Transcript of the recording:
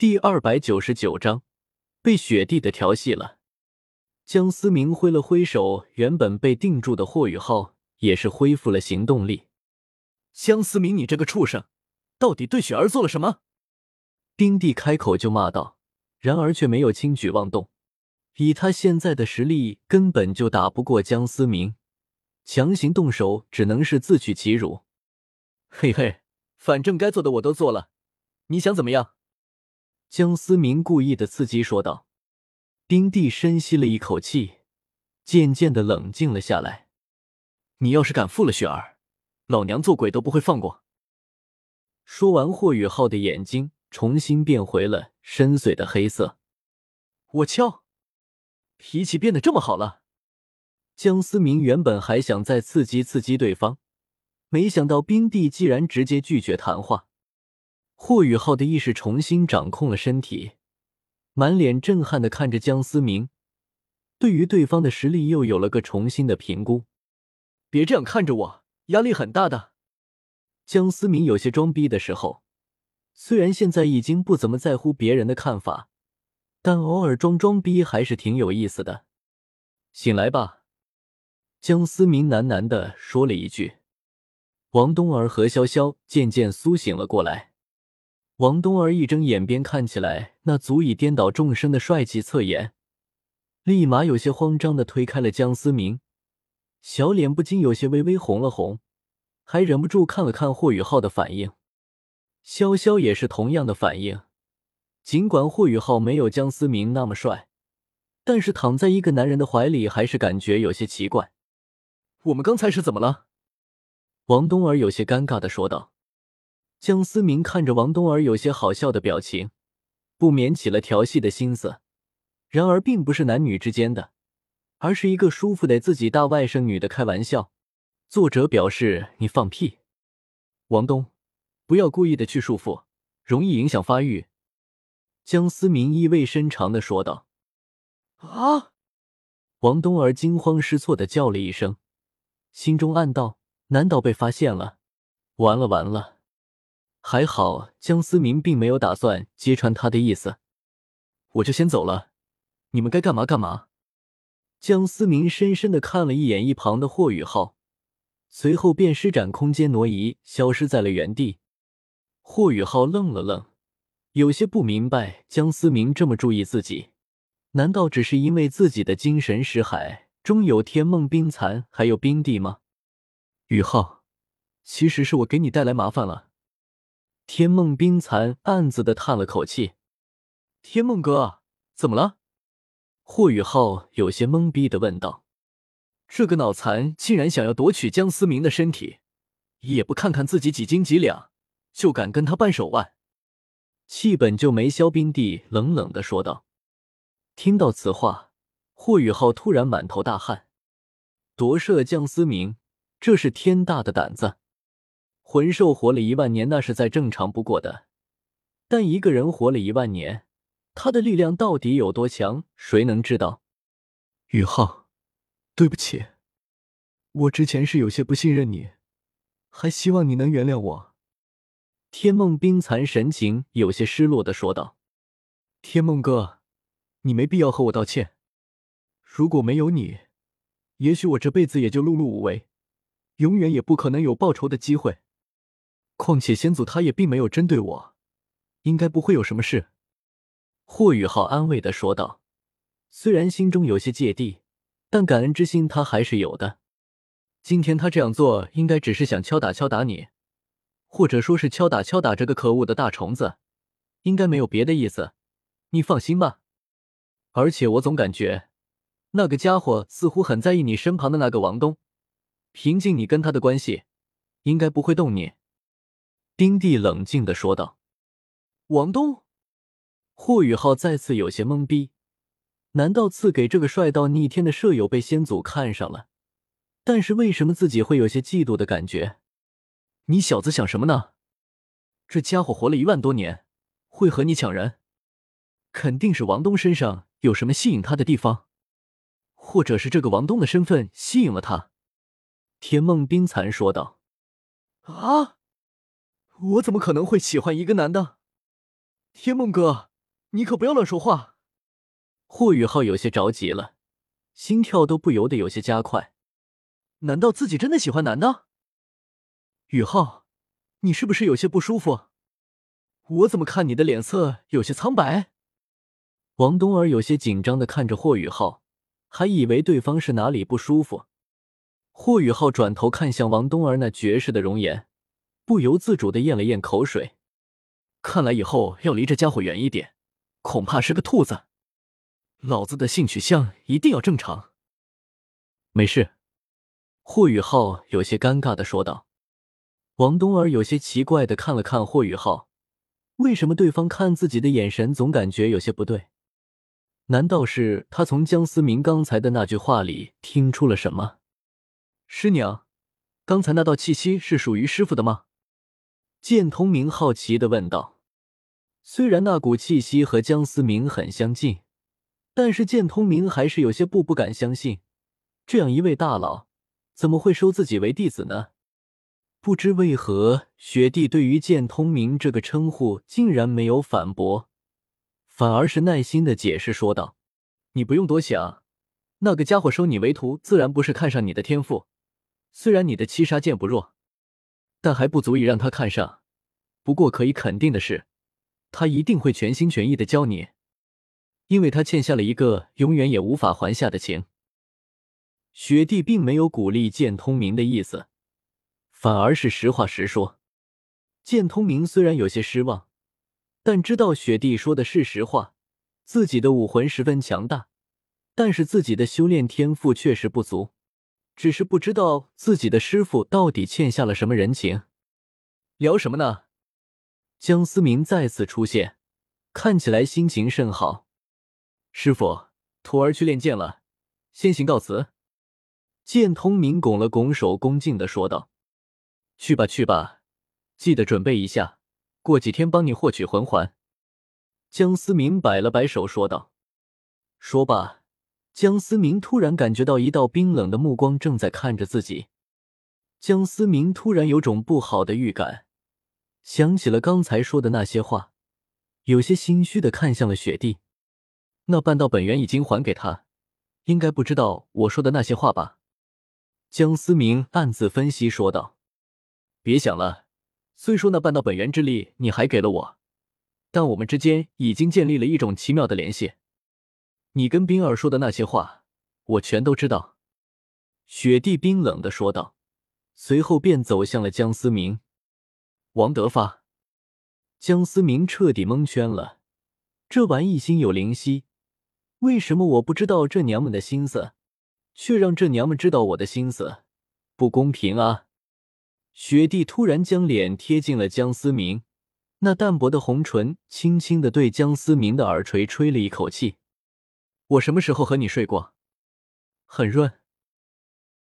第二百九十九章，被雪帝的调戏了。江思明挥了挥手，原本被定住的霍雨浩也是恢复了行动力。江思明，你这个畜生，到底对雪儿做了什么？丁帝开口就骂道，然而却没有轻举妄动。以他现在的实力，根本就打不过江思明，强行动手只能是自取其辱。嘿嘿，反正该做的我都做了，你想怎么样？江思明故意的刺激说道。丁帝深吸了一口气，渐渐的冷静了下来。你要是敢负了雪儿，老娘做鬼都不会放过。说完，霍雨浩的眼睛重新变回了深邃的黑色。我敲，脾气变得这么好了。江思明原本还想再刺激刺激对方，没想到冰帝既然直接拒绝谈话。霍雨浩的意识重新掌控了身体，满脸震撼的看着江思明，对于对方的实力又有了个重新的评估。别这样看着我，压力很大的。江思明有些装逼的时候，虽然现在已经不怎么在乎别人的看法，但偶尔装装逼还是挺有意思的。醒来吧，江思明喃喃的说了一句。王冬儿和潇潇渐渐苏醒了过来。王东儿一睁眼，便看起来那足以颠倒众生的帅气侧颜，立马有些慌张的推开了江思明，小脸不禁有些微微红了红，还忍不住看了看霍雨浩的反应。潇潇也是同样的反应，尽管霍雨浩没有江思明那么帅，但是躺在一个男人的怀里，还是感觉有些奇怪。我们刚才是怎么了？王东儿有些尴尬的说道。江思明看着王冬儿有些好笑的表情，不免起了调戏的心思。然而，并不是男女之间的，而是一个舒服得自己大外甥女的开玩笑。作者表示：“你放屁，王东，不要故意的去束缚，容易影响发育。”江思明意味深长的说道。“啊！”王冬儿惊慌失措的叫了一声，心中暗道：“难道被发现了？完了，完了！”还好，江思明并没有打算揭穿他的意思。我就先走了，你们该干嘛干嘛。江思明深深的看了一眼一旁的霍雨浩，随后便施展空间挪移，消失在了原地。霍雨浩愣了愣，有些不明白江思明这么注意自己，难道只是因为自己的精神识海中有天梦冰蚕还有冰帝吗？雨浩，其实是我给你带来麻烦了。天梦冰蚕暗自的叹了口气：“天梦哥，怎么了？”霍雨浩有些懵逼的问道：“这个脑残竟然想要夺取江思明的身体，也不看看自己几斤几两，就敢跟他掰手腕？”气本就没消，冰帝冷冷的说道。听到此话，霍雨浩突然满头大汗：“夺舍江思明，这是天大的胆子！”魂兽活了一万年，那是再正常不过的。但一个人活了一万年，他的力量到底有多强，谁能知道？宇浩，对不起，我之前是有些不信任你，还希望你能原谅我。天梦冰蚕神情有些失落的说道：“天梦哥，你没必要和我道歉。如果没有你，也许我这辈子也就碌碌无为，永远也不可能有报仇的机会。”况且先祖他也并没有针对我，应该不会有什么事。”霍雨浩安慰的说道。虽然心中有些芥蒂，但感恩之心他还是有的。今天他这样做，应该只是想敲打敲打你，或者说是敲打敲打这个可恶的大虫子，应该没有别的意思。你放心吧。而且我总感觉，那个家伙似乎很在意你身旁的那个王东，凭借你跟他的关系，应该不会动你。丁地冷静的说道：“王东。”霍雨浩再次有些懵逼。难道赐给这个帅到逆天的舍友被先祖看上了？但是为什么自己会有些嫉妒的感觉？你小子想什么呢？这家伙活了一万多年，会和你抢人？肯定是王东身上有什么吸引他的地方，或者是这个王东的身份吸引了他。”天梦冰蚕说道。“啊！”我怎么可能会喜欢一个男的？天梦哥，你可不要乱说话。霍雨浩有些着急了，心跳都不由得有些加快。难道自己真的喜欢男的？雨浩，你是不是有些不舒服？我怎么看你的脸色有些苍白？王冬儿有些紧张的看着霍雨浩，还以为对方是哪里不舒服。霍雨浩转头看向王冬儿那绝世的容颜，不由自主的咽了咽口水。看来以后要离这家伙远一点，恐怕是个兔子。老子的性取向一定要正常。没事，霍雨浩有些尴尬的说道。王冬儿有些奇怪的看了看霍雨浩，为什么对方看自己的眼神总感觉有些不对？难道是他从江思明刚才的那句话里听出了什么？师娘，刚才那道气息是属于师傅的吗？剑通明好奇的问道。虽然那股气息和江思明很相近。但是剑通明还是有些不不敢相信，这样一位大佬怎么会收自己为弟子呢？不知为何，雪帝对于剑通明这个称呼竟然没有反驳，反而是耐心的解释说道：“你不用多想，那个家伙收你为徒，自然不是看上你的天赋。虽然你的七杀剑不弱，但还不足以让他看上。不过可以肯定的是，他一定会全心全意的教你。”因为他欠下了一个永远也无法还下的情。雪帝并没有鼓励剑通明的意思，反而是实话实说。剑通明虽然有些失望，但知道雪帝说的是实话。自己的武魂十分强大，但是自己的修炼天赋确实不足，只是不知道自己的师傅到底欠下了什么人情。聊什么呢？江思明再次出现，看起来心情甚好。师傅，徒儿去练剑了，先行告辞。剑通明拱了拱手，恭敬的说道：“去吧，去吧，记得准备一下，过几天帮你获取魂环。”江思明摆了摆手，说道。说罢，江思明突然感觉到一道冰冷的目光正在看着自己。江思明突然有种不好的预感，想起了刚才说的那些话，有些心虚的看向了雪地。那半道本源已经还给他，应该不知道我说的那些话吧？江思明暗自分析说道：“别想了，虽说那半道本源之力你还给了我，但我们之间已经建立了一种奇妙的联系。你跟冰儿说的那些话，我全都知道。”雪地冰冷的说道，随后便走向了江思明。王德发，江思明彻底蒙圈了，这玩意心有灵犀。为什么我不知道这娘们的心思，却让这娘们知道我的心思？不公平啊！雪帝突然将脸贴近了江思明，那淡薄的红唇轻轻的对江思明的耳垂吹了一口气。我什么时候和你睡过？很润。